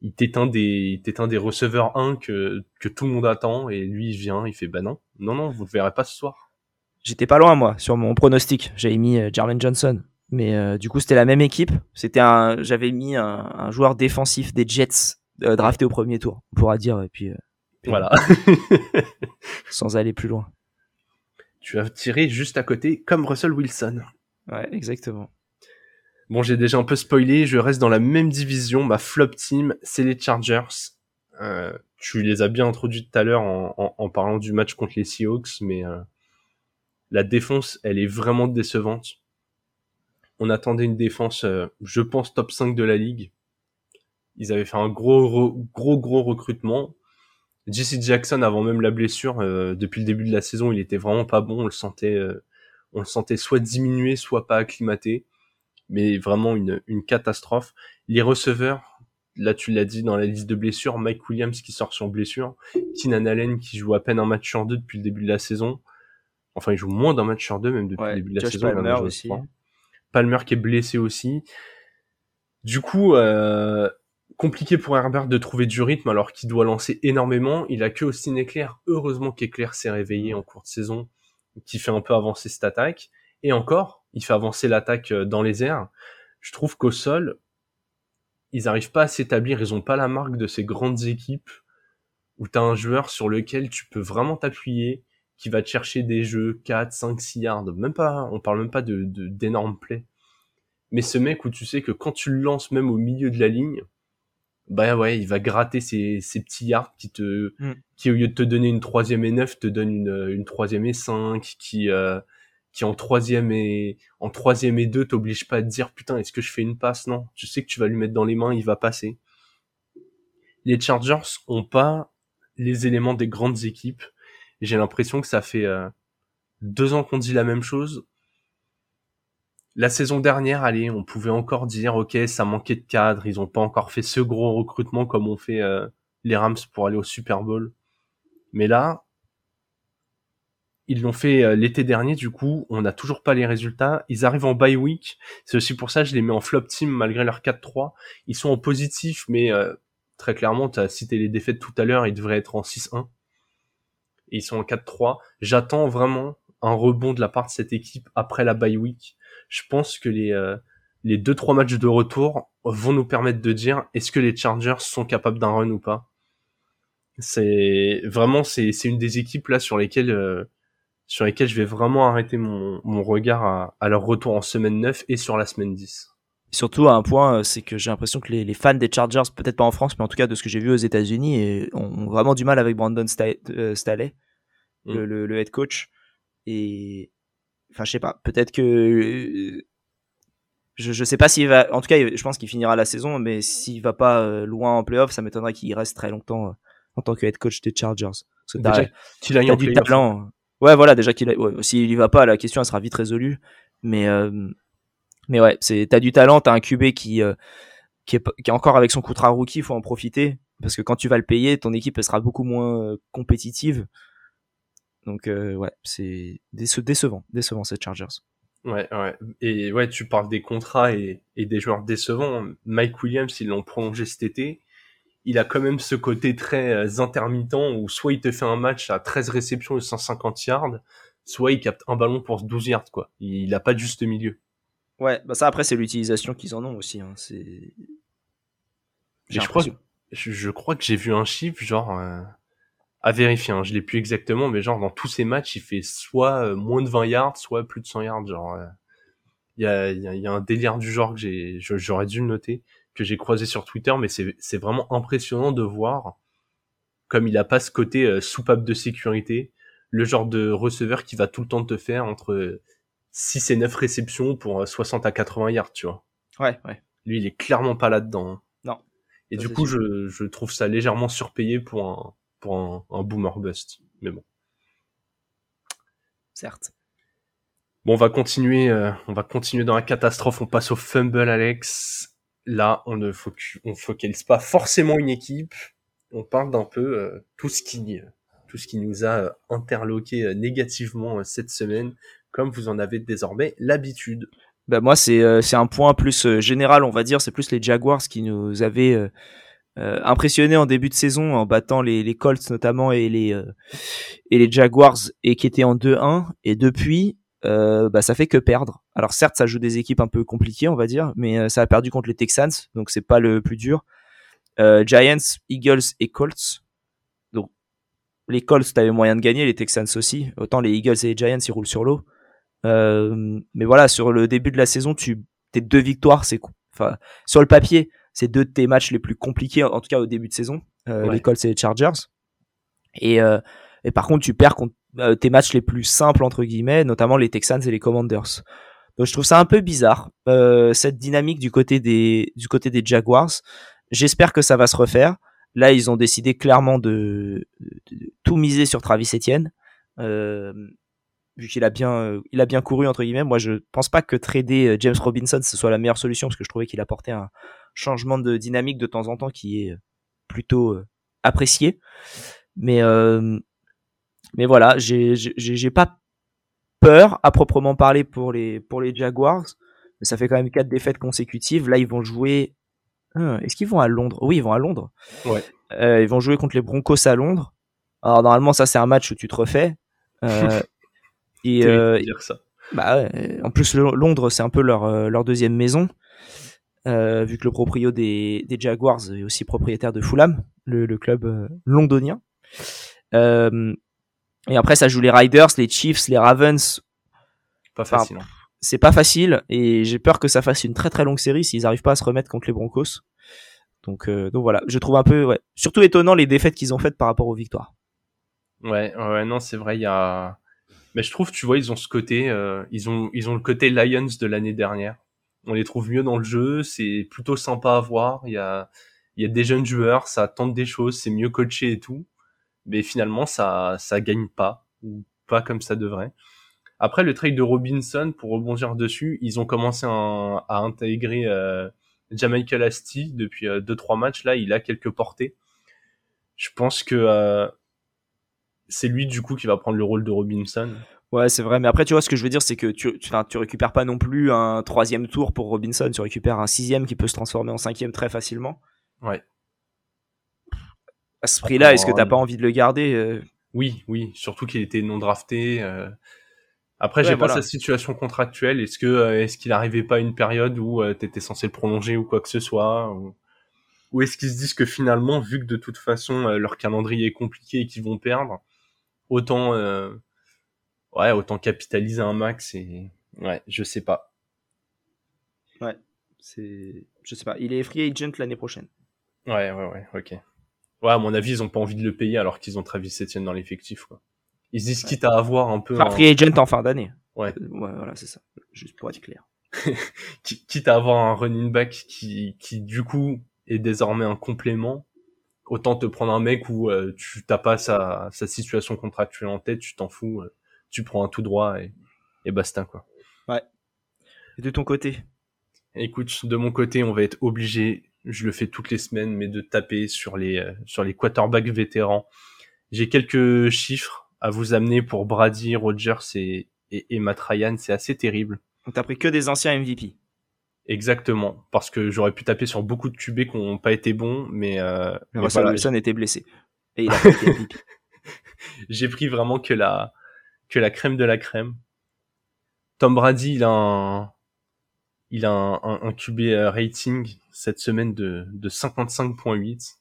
il t'éteint des, t'éteint des receveurs 1 que, que tout le monde attend, et lui, il vient, il fait, bah non, non, non, vous le verrez pas ce soir. J'étais pas loin, moi, sur mon pronostic. J'avais mis euh, Jermaine Johnson. Mais euh, du coup, c'était la même équipe. C'était un, j'avais mis un, joueur défensif des Jets euh, drafté au premier tour, on pourra dire. Et puis, voilà. sans aller plus loin. Tu as tiré juste à côté, comme Russell Wilson. Ouais, exactement. Bon, j'ai déjà un peu spoilé, je reste dans la même division. Ma flop team, c'est les Chargers. Euh, tu les as bien introduits tout à l'heure en, en, parlant du match contre les Seahawks, mais euh, la défense, elle est vraiment décevante. On attendait une défense, euh, je pense, top 5 de la ligue. Ils avaient fait un gros, gros, gros recrutement. JC Jackson, avant même la blessure, euh, depuis le début de la saison, il était vraiment pas bon. On le sentait, euh, on le sentait soit diminué, soit pas acclimaté. Mais vraiment une, une catastrophe. Les receveurs, là tu l'as dit dans la liste de blessures, Mike Williams qui sort sur blessure, Keenan Allen qui joue à peine un match sur deux depuis le début de la saison. Enfin, il joue moins d'un match sur deux même depuis le début de la saison. Palmer aussi. Palmer qui est blessé aussi. Du coup, euh, compliqué pour Herbert de trouver du rythme alors qu'il doit lancer énormément. Il a que Austin Eclair. Heureusement qu'Eclair s'est réveillé en cours de saison, qui fait un peu avancer cette attaque. Et encore, il fait avancer l'attaque euh, dans les airs. Je trouve qu'au sol, ils n'arrivent pas à s'établir. Ils ont pas la marque de ces grandes équipes où tu as un joueur sur lequel tu peux vraiment t'appuyer, qui va te chercher des jeux 4, 5, 6 yards. Même pas, on parle même pas de, d'énormes plays. Mais ce mec où tu sais que quand tu le lances même au milieu de la ligne, bah ouais, il va gratter ces, ces petits yards qui te, mm. qui au lieu de te donner une troisième et neuf, te donne une, une troisième et cinq, qui, euh, qui en troisième et, en troisième et deux t'oblige pas à te dire, putain, est-ce que je fais une passe? Non. Tu sais que tu vas lui mettre dans les mains, il va passer. Les Chargers ont pas les éléments des grandes équipes. J'ai l'impression que ça fait euh, deux ans qu'on dit la même chose la saison dernière, allez, on pouvait encore dire, ok, ça manquait de cadre, ils ont pas encore fait ce gros recrutement comme ont fait euh, les Rams pour aller au Super Bowl. Mais là, ils l'ont fait euh, l'été dernier, du coup, on n'a toujours pas les résultats. Ils arrivent en bye week. C'est aussi pour ça que je les mets en flop team malgré leur 4-3. Ils sont en positif, mais euh, très clairement, tu as cité les défaites tout à l'heure, ils devraient être en 6-1. Et ils sont en 4-3. J'attends vraiment un rebond de la part de cette équipe après la bye week je pense que les euh, les deux trois matchs de retour vont nous permettre de dire est-ce que les Chargers sont capables d'un run ou pas? C'est vraiment c'est c'est une des équipes là sur lesquelles euh, sur lesquelles je vais vraiment arrêter mon, mon regard à, à, leur retour en semaine 9 et sur la semaine 10. Surtout à un point, euh, c'est que j'ai l'impression que les, les, fans des Chargers, peut-être pas en France, mais en tout cas de ce que j'ai vu aux États-Unis, ont vraiment du mal avec Brandon Staley, mm. le, le, le, head coach. Et, Enfin, je sais pas. Peut-être que euh, je, je sais pas s'il va. En tout cas, je pense qu'il finira la saison, mais s'il va pas euh, loin en playoff, ça m'étonnerait qu'il reste très longtemps euh, en tant que head coach des Chargers. Parce qu'il a, du talent. Ouais, voilà, déjà qu'il ouais, s'il y va pas, la question elle sera vite résolue. Mais mais ouais, c'est t'as du talent, t'as un QB qui qui est, qui est encore avec son contrat rookie, il faut en profiter parce que quand tu vas le payer, ton équipe elle sera beaucoup moins compétitive. Donc euh, ouais, c'est décevant, décevant cette Chargers. Ouais, ouais. Et ouais, tu parles des contrats et, des joueurs décevants. Mike Williams, ils l'ont prolongé cet été. Il a quand même ce côté très euh, intermittent où soit il te fait un match à 13 réceptions et 150 yards, soit il capte un ballon pour 12 yards, quoi. Il a pas de juste milieu. Ouais, bah ça après c'est l'utilisation qu'ils en ont aussi. Hein. C'est. Je crois, je, crois que j'ai vu un chiffre genre euh, à vérifier, hein, je l'ai plus exactement, mais genre dans tous ces matchs, il fait soit euh, moins de 20 yards, soit plus de 100 yards. Genre, euh, il y, a, y, a, un délire du genre que j'ai, j'aurais dû le noter, que j'ai croisé sur Twitter, mais c'est vraiment impressionnant de voir comme il a pas ce côté euh, soupape de sécurité, le genre de receveur qui va tout le temps te faire entre 6 et 9 réceptions pour 60 à 80 yards, tu vois. Ouais, ouais. Lui, il est clairement pas là-dedans. Hein. Non. Et du coup, je, je trouve ça légèrement surpayé pour un, pour un, un boomer bust. Mais bon. Certes. Bon, on va continuer, euh, on va continuer dans la catastrophe. On passe au fumble, Alex. Là, on ne on focalise pas forcément une équipe. On parle d'un peu euh, tout ce qui, tout ce qui nous a euh, interloqué négativement cette semaine, comme vous en avez désormais l'habitude. Ben moi, c'est c'est un point plus général, on va dire. C'est plus les Jaguars qui nous avaient impressionnés en début de saison en battant les, Colts notamment et les et les Jaguars et qui étaient en 2-1. Et depuis, euh, bah, ça fait que perdre. Alors certes, ça joue des équipes un peu compliquées, on va dire, mais euh, ça a perdu contre les Texans, donc c'est pas le plus dur. Euh, Giants, Eagles et Colts. Donc les Colts, t'avais moyen de gagner, les Texans aussi. Autant les Eagles et les Giants, ils roulent sur l'eau. Euh, mais voilà, sur le début de la saison, tu tes deux victoires, c'est enfin sur le papier, c'est deux de tes matchs les plus compliqués, en tout cas au début de saison. Les Colts et les Chargers. Et, et par contre, tu perds contre euh, tes matchs les plus simples entre guillemets, notamment les Texans et les Commanders. Donc je trouve ça un peu bizarre euh, cette dynamique du côté des du côté des Jaguars. J'espère que ça va se refaire. Là, ils ont décidé clairement de, tout miser sur Travis Etienne. Euh, vu qu'il a bien il a bien couru entre guillemets. Moi, je pense pas que trader James Robinson ce soit la meilleure solution parce que je trouvais qu'il apportait un changement de dynamique de temps en temps qui est plutôt apprécié. Mais mais voilà, j'ai pas peur à proprement parler pour les pour les Jaguars, mais ça fait quand même quatre défaites consécutives. Là, ils vont jouer. Hein, est-ce qu'ils vont à Londres? Oui, ils vont à Londres. Ouais. Euh, ils vont jouer contre les Broncos à Londres. Alors normalement, ça c'est un match où tu te refais. Euh, et euh, dire ça. Bah ouais, en plus Londres c'est un peu leur euh, leur deuxième maison. Euh, vu que le proprio des, des Jaguars est aussi propriétaire de Fulham, le, le club euh, londonien. Euh, et après, ça joue les Riders, les Chiefs, les Ravens. Pas facile. Hein. c'est pas facile et j'ai peur que ça fasse une très très longue série s'ils arrivent pas à se remettre contre les Broncos. Donc, euh, donc voilà, je trouve un peu, ouais, surtout étonnant les défaites qu'ils ont faites par rapport aux victoires. Ouais, ouais, non, c'est vrai, il y a, mais je trouve, tu vois, ils ont ce côté, euh, ils ont, ils ont le côté Lions de l'année dernière. On les trouve mieux dans le jeu, c'est plutôt sympa à voir. Il y a, il y a des jeunes joueurs, ça tente des choses, c'est mieux coaché et tout mais finalement ça ça gagne pas ou pas comme ça devrait. Après le trade de Robinson, pour rebondir dessus, ils ont commencé à, intégrer euh, Jamaica Lasty depuis 2 euh, matchs. Là, il a quelques portées. Je pense que euh, c'est lui du coup qui va prendre le rôle de Robinson. Ouais, c'est vrai. Mais après, tu vois, ce que je veux dire, c'est que tu, tu, tu récupères pas non plus un troisième tour pour Robinson. Tu récupères un sixième qui peut se transformer en cinquième très facilement. Ouais à ce prix-là, est-ce que t'as pas envie de le garder euh? Oui, oui, surtout qu'il était non drafté. Euh. Après, j'ai pas sa situation contractuelle. Est-ce que euh, est-ce qu'il arrivait pas à une période où tu t'étais censé le prolonger ou quoi que ce soit ou, est-ce qu'ils se disent que finalement, vu que de toute façon leur calendrier est compliqué et qu'ils vont perdre, autant ouais, autant capitaliser un max et ouais, je sais pas. Ouais, c'est je sais pas. Il est free agent l'année prochaine. Ouais, ouais, ouais, ok. Ouais, à mon avis, ils ont pas envie de le payer alors qu'ils ont Travis Etienne dans l'effectif, quoi. Ils se disent quitte à avoir un peu. Enfin, free agent en fin d'année. Ouais. Euh, ouais, voilà, c'est ça. Juste pour être clair. quitte à avoir un running back qui, qui, du coup, est désormais un complément, autant te prendre un mec où euh, tu t'as pas sa, sa situation contractuelle en tête, tu t'en fous, euh, tu prends un tout droit et, et basta, quoi. Ouais. Et de ton côté? Écoute, de mon côté, on va être obligé je le fais toutes les semaines, mais de taper sur les euh, sur les quarterbacks vétérans. J'ai quelques chiffres à vous amener pour Brady, Rogers et, et, Matt Ryan. C'est assez terrible. Donc t'as pris que des anciens MVP. Exactement, parce que j'aurais pu taper sur beaucoup de QB qui n'ont pas été bons, mais, euh, mais Russell Wilson était blessé et il a. J'ai pris vraiment que la que la crème de la crème. Tom Brady, il a un, il a un, un, QB euh, rating cette semaine de, de 55.8.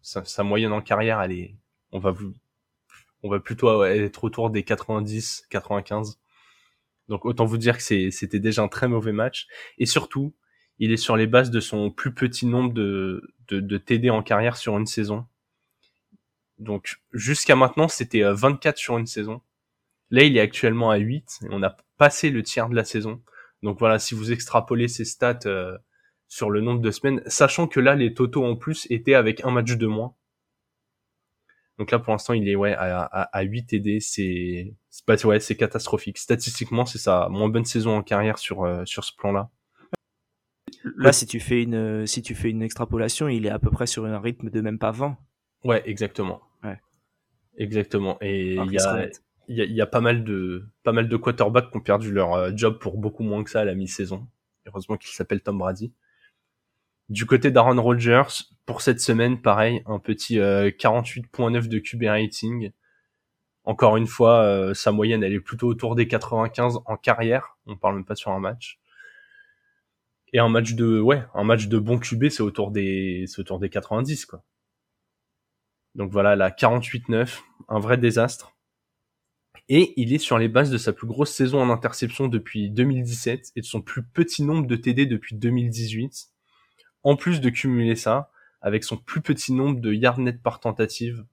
Sa, sa, moyenne en carrière, elle est, on va vous, on va plutôt être autour des 90, 95. Donc autant vous dire que c'était déjà un très mauvais match. Et surtout, il est sur les bases de son plus petit nombre de, TD en carrière sur une saison. Donc jusqu'à maintenant, c'était 24 euh, sur une saison. Là, il est actuellement à 8 et on a passé le tiers de la saison. Donc voilà, si vous extrapolez ces stats euh, sur le nombre de semaines, sachant que là, les totaux en plus étaient avec un match de moins. Donc là, pour l'instant, il est ouais à, à, à 8 TD, c'est ouais, c'est catastrophique. Statistiquement, c'est sa moins bonne saison en carrière sur sur ce plan-là. Là, si tu fais une si tu fais une extrapolation, il est à peu près sur un rythme de même pas 20. Ouais, exactement. Ouais. Exactement. Et il y a il y, a, y a, pas mal de pas mal de quarterbacks qui ont perdu leur job pour beaucoup moins que ça à la mi-saison. Heureusement qu'il s'appelle Tom Brady. Du côté d'Aaron Rodgers, pour cette semaine, pareil, un petit 48.9 de QB rating. Encore une fois, euh, sa moyenne, elle est plutôt autour des 95 en carrière. On parle même pas sur un match. Et un match de, ouais, un match de bon QB, c'est autour des, c'est autour des 90, quoi. Donc voilà, la 48-9, un vrai désastre. Et il est sur les bases de sa plus grosse saison en interception depuis 2017 et de son plus petit nombre de TD depuis 2018. En plus de cumuler ça, avec son plus petit nombre de yards net par tentative,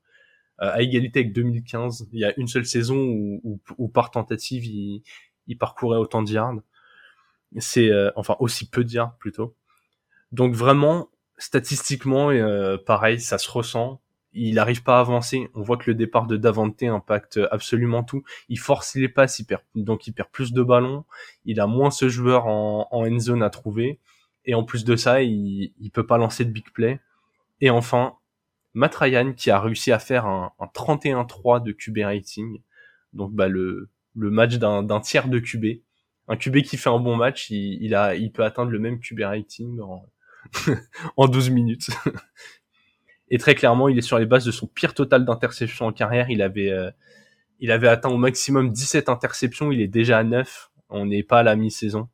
à égalité avec 2015. Il y a une seule saison où, où, par tentative, il, il, parcourait autant de yards. C'est euh, enfin aussi peu de yards plutôt. Donc vraiment, statistiquement, euh, pareil, ça se ressent. Il n'arrive pas à avancer. On voit que le départ de Davante impacte absolument tout. Il force les passes, il perd, donc il perd plus de ballons. Il a moins ce joueur en, en end zone à trouver. Et en plus de ça, il, il peut pas lancer de big play. Et enfin, Matt qui a réussi à faire un, un 31-3 de QB rating. Donc bah le, match d'un tiers de QB. Un QB qui fait un bon match, il, il, peut atteindre le même QB rating en, en 12 minutes. Et très clairement, il est sur les bases de son pire total d'interceptions en carrière. Il avait, euh, atteint au maximum 17 interceptions. Il est déjà à 9. On n'est pas à la mi-saison.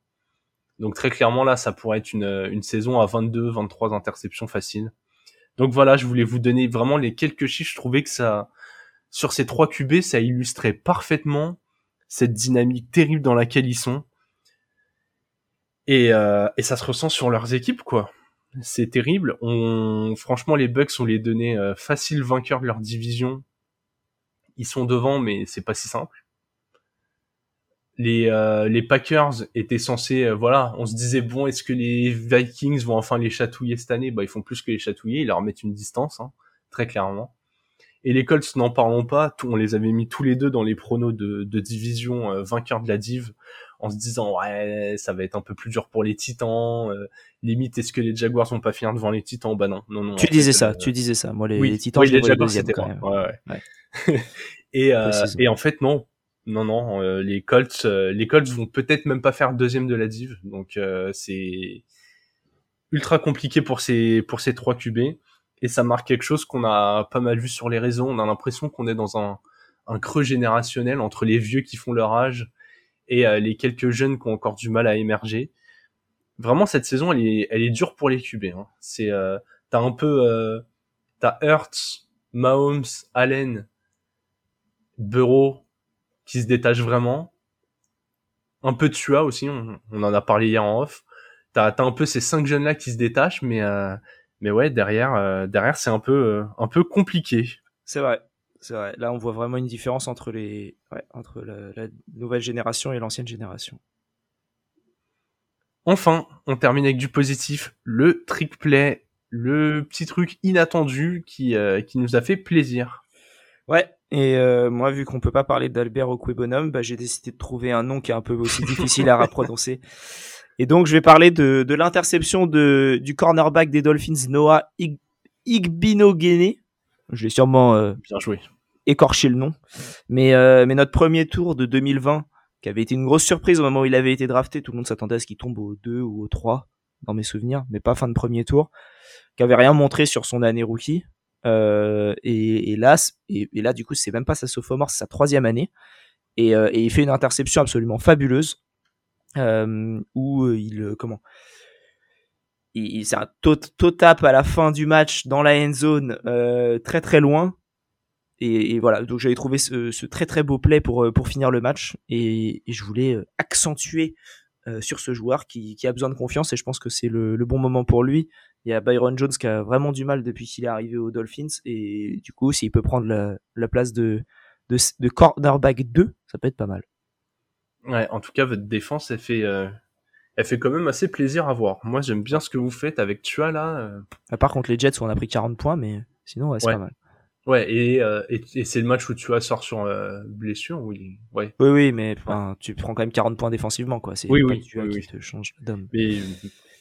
Donc très clairement, là, ça pourrait être une, une saison à 22, 23 interceptions faciles. Donc voilà, je voulais vous donner vraiment les quelques chiffres. Je trouvais que ça, sur ces trois QB, ça illustrait parfaitement cette dynamique terrible dans laquelle ils sont. Et, euh, ça se ressent sur leurs équipes, quoi. C'est terrible. Franchement, les Bucks, on les donnait euh, facile vainqueurs de leur division. Ils sont devant, mais c'est pas si simple les, euh, les Packers étaient censés, euh, voilà, on se disait bon, est-ce que les Vikings vont enfin les chatouiller cette année? Bah, ils font plus que les chatouiller, ils leur mettent une distance, hein, très clairement. Et les Colts, n'en parlons pas, on les avait mis tous les deux dans les pronos de, de division euh, vainqueur de la div, en se disant ouais, ça va être un peu plus dur pour les Titans. limite, est-ce que les Jaguars vont pas finir devant les Titans? Bah non, non, non. Tu disais ça, tu disais ça. Moi, les, Titans, oui, les Jaguars, c'était quand même. Ouais, ouais. et, et en fait, non, non, non, euh, les Colts, euh, les Colts vont peut-être même pas faire deuxième de la div, donc euh, c'est ultra compliqué pour ces pour ces trois QB et ça marque quelque chose qu'on a pas mal vu sur les réseaux. On a l'impression qu'on est dans un, un creux générationnel entre les vieux qui font leur âge et les quelques jeunes qui ont encore du mal à émerger. Vraiment, cette saison, elle est, elle est dure pour les QB. Hein. C'est, t'as un peu, euh, t'as Hurts, Mahomes, Allen, Burrow, qui se détache vraiment. Un peu de Tua aussi, on, en a parlé hier en off. T'as as un peu ces cinq jeunes là qui se détachent, mais euh, mais ouais derrière euh, derrière c'est un peu euh, un peu compliqué. C'est vrai, c'est vrai. Là on voit vraiment une différence entre les ouais, entre la, la nouvelle génération et l'ancienne génération. Enfin, on termine avec du positif, le trick play, le petit truc inattendu qui qui nous a fait plaisir. Ouais, et euh, moi, vu qu'on peut pas parler d'Albert Okwebonum, bah, j'ai décidé de trouver un nom qui est un peu aussi difficile à prononcer. Et donc, je vais parler de, de l'interception de, du cornerback des Dolphins, Noah Ig Igbinogene. Je vais sûrement euh, Bien joué. écorcher le nom. Mais, euh, mais notre premier tour de 2020, qui avait été une grosse surprise au moment où il avait été drafté, tout le monde s'attendait à ce qu'il tombe au 2 ou au 3, dans mes souvenirs, mais pas fin de premier tour, qui avait rien montré sur son année rookie. Euh, et, là, et, là, du coup, c'est même pas sa sophomore, c'est sa troisième année. Et, euh, il fait une interception absolument fabuleuse euh, où il comment il, c'est un tot, tap à la fin du match dans la end zone très très loin. Et, voilà donc j'avais trouvé ce, très très beau play pour finir le match. Et, je voulais accentuer sur ce joueur qui, a besoin de confiance. Et je pense que c'est le, bon moment pour lui il y a Byron Jones qui a vraiment du mal depuis qu'il est arrivé aux Dolphins. Et du coup, s'il peut prendre la, la place de, de, de, cornerback 2, ça peut être pas mal. Ouais, en tout cas, votre défense, elle fait, euh, elle fait quand même assez plaisir à voir. Moi, j'aime bien ce que vous faites avec Tua là. Euh. À part contre les Jets où on a pris 40 points, mais sinon, ouais, c'est pas mal. Ouais, et, euh, et, c'est le match où tu as sort sur euh, blessure oui. Ouais. Oui, oui, mais tu prends quand même 40 points défensivement, quoi. C'est oui, oui, tu oui, qui te change d'homme. Mais,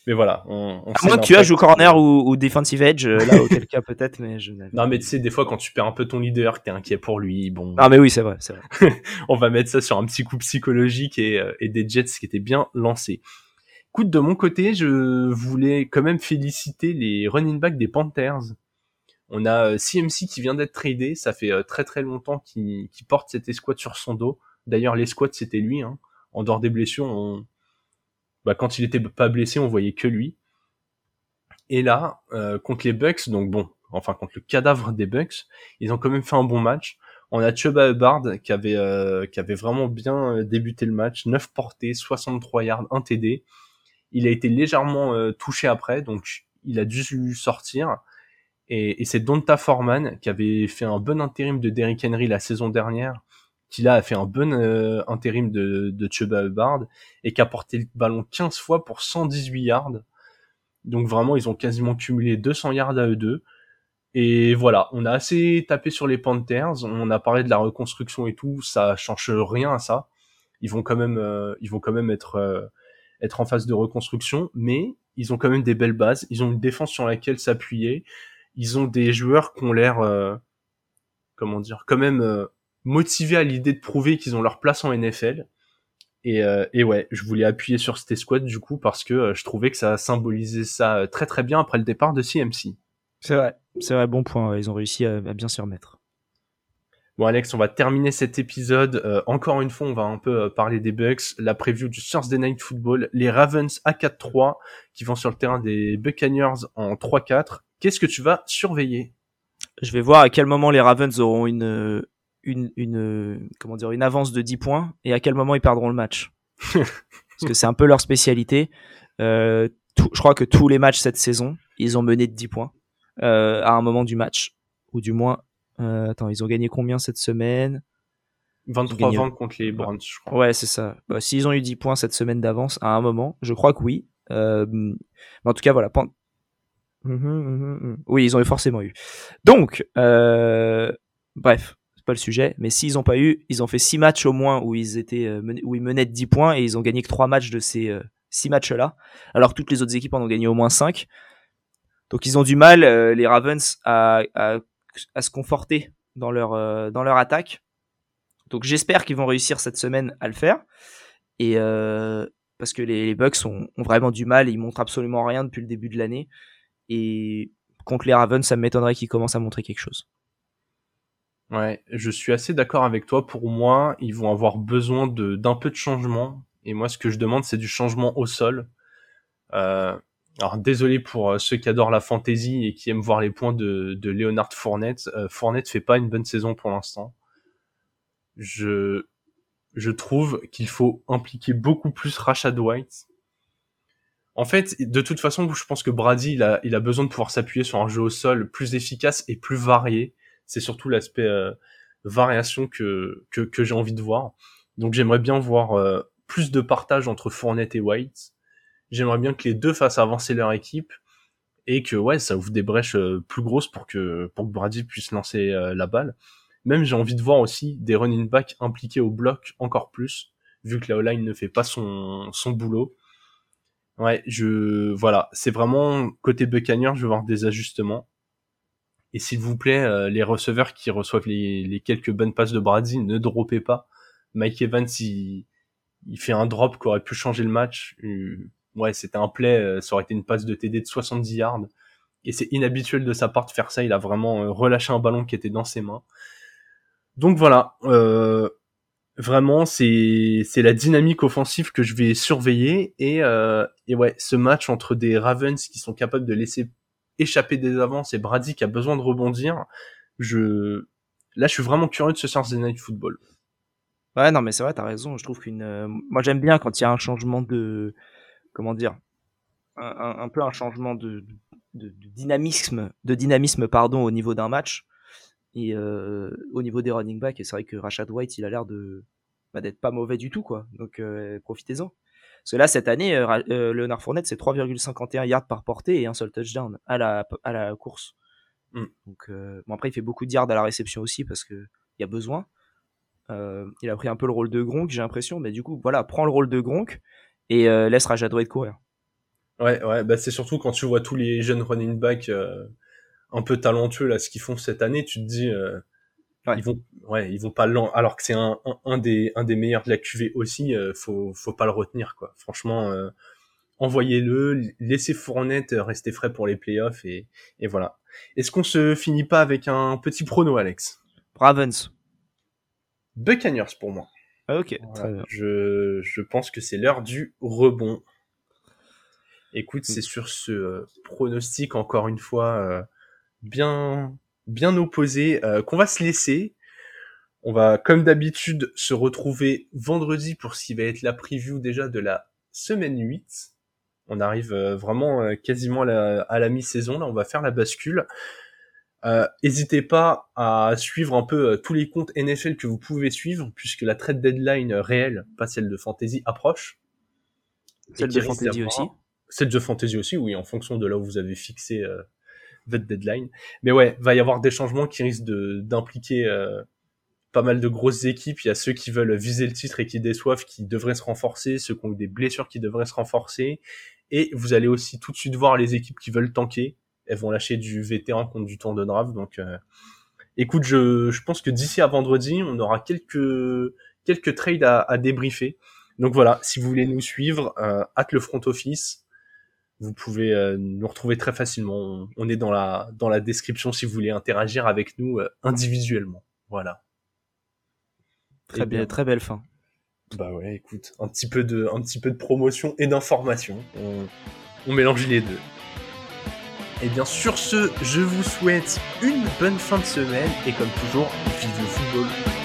mais voilà. On, on à moins que tu as joué corner ou, ou, defensive edge, euh, là, auquel cas peut-être, mais je Non, mais tu sais, des fois, quand tu perds un peu ton leader, que t'es inquiet pour lui, bon. Non, mais oui, c'est vrai, c'est vrai. on va mettre ça sur un petit coup psychologique et, euh, et des Jets qui étaient bien lancés. Écoute, de mon côté, je voulais quand même féliciter les running backs des Panthers on a CMC euh, qui vient d'être tradé, ça fait très très longtemps qu'il porte cette escouade sur son dos. D'ailleurs, l'escouade c'était lui. Hein. En dehors des blessures, bah, quand il était pas blessé, on voyait que lui. Et là, euh, contre les Bucks, donc bon, enfin contre le cadavre des Bucks, ils ont quand même fait un bon match. On a Chuba Hubbard qui avait qui avait vraiment bien débuté le match, 9 portées, 63 yards, 1 TD. Il a été légèrement touché après, donc il a dû sortir. Et, et c'est Donta Foreman qui avait fait un bon intérim de Derrick Henry la saison dernière, qui là a fait un bon euh, intérim de, de Chuba Hubbard et qui a porté le ballon 15 fois pour 118 yards. Donc vraiment, ils ont quasiment cumulé 200 yards à eux deux. Et voilà, on a assez tapé sur les Panthers, on a parlé de la reconstruction et tout, ça change rien à ça. Ils vont quand même, euh, ils vont quand même être euh, être en phase de reconstruction, mais ils ont quand même des belles bases. Ils ont une défense sur laquelle s'appuyer ils ont des joueurs qui ont l'air, euh, comment dire, quand même euh, motivés à l'idée de prouver qu'ils ont leur place en NFL. Et, euh, et, ouais, je voulais appuyer sur cette squad du coup parce que je trouvais que ça symbolisait ça très très bien après le départ de CMC. C'est vrai, c'est vrai, bon point. Ils ont réussi à, bien s'y remettre. Bon Alex, on va terminer cet épisode. encore une fois, on va un peu parler des Bucks, la preview du Thursday Night Football, les Ravens à 4-3 qui vont sur le terrain des Buccaneers en 3-4 Qu'est-ce que tu vas surveiller? Je vais voir à quel moment les Ravens auront une, une, une, comment dire, une avance de 10 points et à quel moment ils perdront le match. Parce que c'est un peu leur spécialité. Euh, je crois que tous les matchs cette saison, ils ont mené de 10 points euh, à un moment du match. Ou du moins, euh, attends, ils ont gagné combien cette semaine? 23-20 contre les Browns, je crois. Ouais, c'est ça. Bah, S'ils ont eu 10 points cette semaine d'avance à un moment, je crois que oui. Euh, mais en tout cas, voilà, Mmh mmh mmh oui, ils ont eu forcément eu. Donc, euh, bref, pas le sujet. Mais s'ils n'ont pas eu, ils ont fait 6 matchs au moins où ils étaient euh, où ils menaient de 10 points et ils ont gagné que 3 matchs de ces 6 euh, matchs-là. Alors que toutes les autres équipes en ont gagné au moins 5. Donc ils ont du mal, les Ravens, à, se conforter dans leur, attaque. Donc j'espère qu'ils vont réussir cette semaine à le faire. Et parce que les, les Bucks ont, ont, vraiment du mal, ils montrent absolument rien depuis le début de l'année. Et contre les Ravens, ça m'étonnerait qu'ils commencent à montrer quelque chose. Ouais, je suis assez d'accord avec toi. Pour moi, ils vont avoir besoin d'un peu de changement. Et moi, ce que je demande, c'est du changement au sol. Euh, alors désolé pour euh, ceux qui adorent la fantasy et qui aiment voir les points de, de Leonard Fournette. Euh, Fournette fait pas une bonne saison pour l'instant. Je je trouve qu'il faut impliquer beaucoup plus Rashad White en fait, de toute façon, je pense que Brady, il a besoin de pouvoir s'appuyer sur un jeu au sol plus efficace et plus varié. C'est surtout l'aspect euh, variation que, que, j'ai envie de voir. Donc j'aimerais bien voir euh, plus de partage entre Fournette et White. J'aimerais bien que les deux fassent avancer leur équipe et que ouais, ça ouvre des brèches euh, plus grosses pour que pour que Brady puisse lancer la balle. Même j'ai envie de voir aussi des running backs impliqués au bloc encore plus, vu que la O-line ne fait pas son, son boulot Ouais, je voilà, c'est vraiment côté Buccaneers, je vais voir des ajustements. Et s'il vous plaît, euh, les receveurs qui reçoivent les, quelques bonnes passes de Brady, ne dropez pas. Mike Evans, il, il fait un drop qui aurait pu changer le match. Euh, ouais, c'était un play, euh, ça aurait été une passe de TD de 70 yards. Et c'est inhabituel de sa part de faire ça. Il a vraiment relâché un ballon qui était dans ses mains. Donc voilà, Vraiment, c'est c'est la dynamique offensive que je vais surveiller et euh, et ouais, ce match entre des Ravens qui sont capables de laisser échapper des avances et Brady qui a besoin de rebondir, je là je suis vraiment curieux de ce Thursday Night Football. Ouais, non mais c'est vrai, t'as raison. Je trouve qu'une, euh, moi j'aime bien quand il y a un changement de, comment dire, un, peu un changement de, de, dynamisme, de dynamisme pardon au niveau d'un match. Et euh, au niveau des running backs, c'est vrai que Rashad White, il a l'air de bah, d'être pas mauvais du tout, quoi. Donc euh, profitez-en. Parce que là, cette année, euh, Leonard Fournette, c'est 3,51 yards par portée et un seul touchdown à la, à la course. Mm. Donc, bon, après, il fait beaucoup de yards à la réception aussi parce qu'il y a besoin. il a pris un peu le rôle de Gronk, j'ai l'impression. Mais du coup, voilà, prends le rôle de Gronk et laisse Raja de courir. Ouais, ouais, bah c'est surtout quand tu vois tous les jeunes running backs un peu talentueux là, ce qu'ils font cette année, tu te dis, ils vont, ouais, ils vont pas lent, alors que c'est un, un, des, un des meilleurs de la QV aussi, euh, faut, faut pas le retenir, quoi. Franchement, euh, envoyez-le, laissez Fournette rester frais pour les playoffs et, et voilà. Est-ce qu'on se finit pas avec un petit prono, Alex? Ravens. Buccaneers pour moi. Ah, ok. Je, je pense que c'est l'heure du rebond. Écoute, c'est mm. sur ce euh, pronostic encore une fois bien bien opposé euh, qu'on va se laisser. On va, comme d'habitude, se retrouver vendredi pour ce qui va être la preview déjà de la semaine 8. On arrive euh, vraiment euh, quasiment à la, mi-saison. Là, on va faire la bascule. N'hésitez pas à suivre un peu tous les comptes NFL que vous pouvez suivre, puisque la trade deadline réelle, pas celle de Fantasy, approche. Celle de Fantasy aussi. Celle de Fantasy aussi, oui, en fonction de là où vous avez fixé votre deadline. Mais ouais, va y avoir des changements qui risquent d'impliquer euh, pas mal de grosses équipes. Il y a ceux qui veulent viser le titre et qui déçoivent, qui devraient se renforcer, ceux qui ont des blessures qui devraient se renforcer. Et vous allez aussi tout de suite voir les équipes qui veulent tanker. Elles vont lâcher du vétéran contre du tour de draft. Donc, euh, écoute, je, je pense que d'ici à vendredi, on aura quelques quelques trades à, débriefer. Donc voilà, si vous voulez nous suivre, euh, hâte le front office vous pouvez euh, nous retrouver très facilement. On est dans la dans la description si vous voulez interagir avec nous euh, individuellement. Voilà. Très bien, très belle fin. Bah ouais, écoute, un petit peu de un petit peu de promotion et d'information. On, on mélange les deux. Et bien sur ce, je vous souhaite une bonne fin de semaine et comme toujours, vive le football.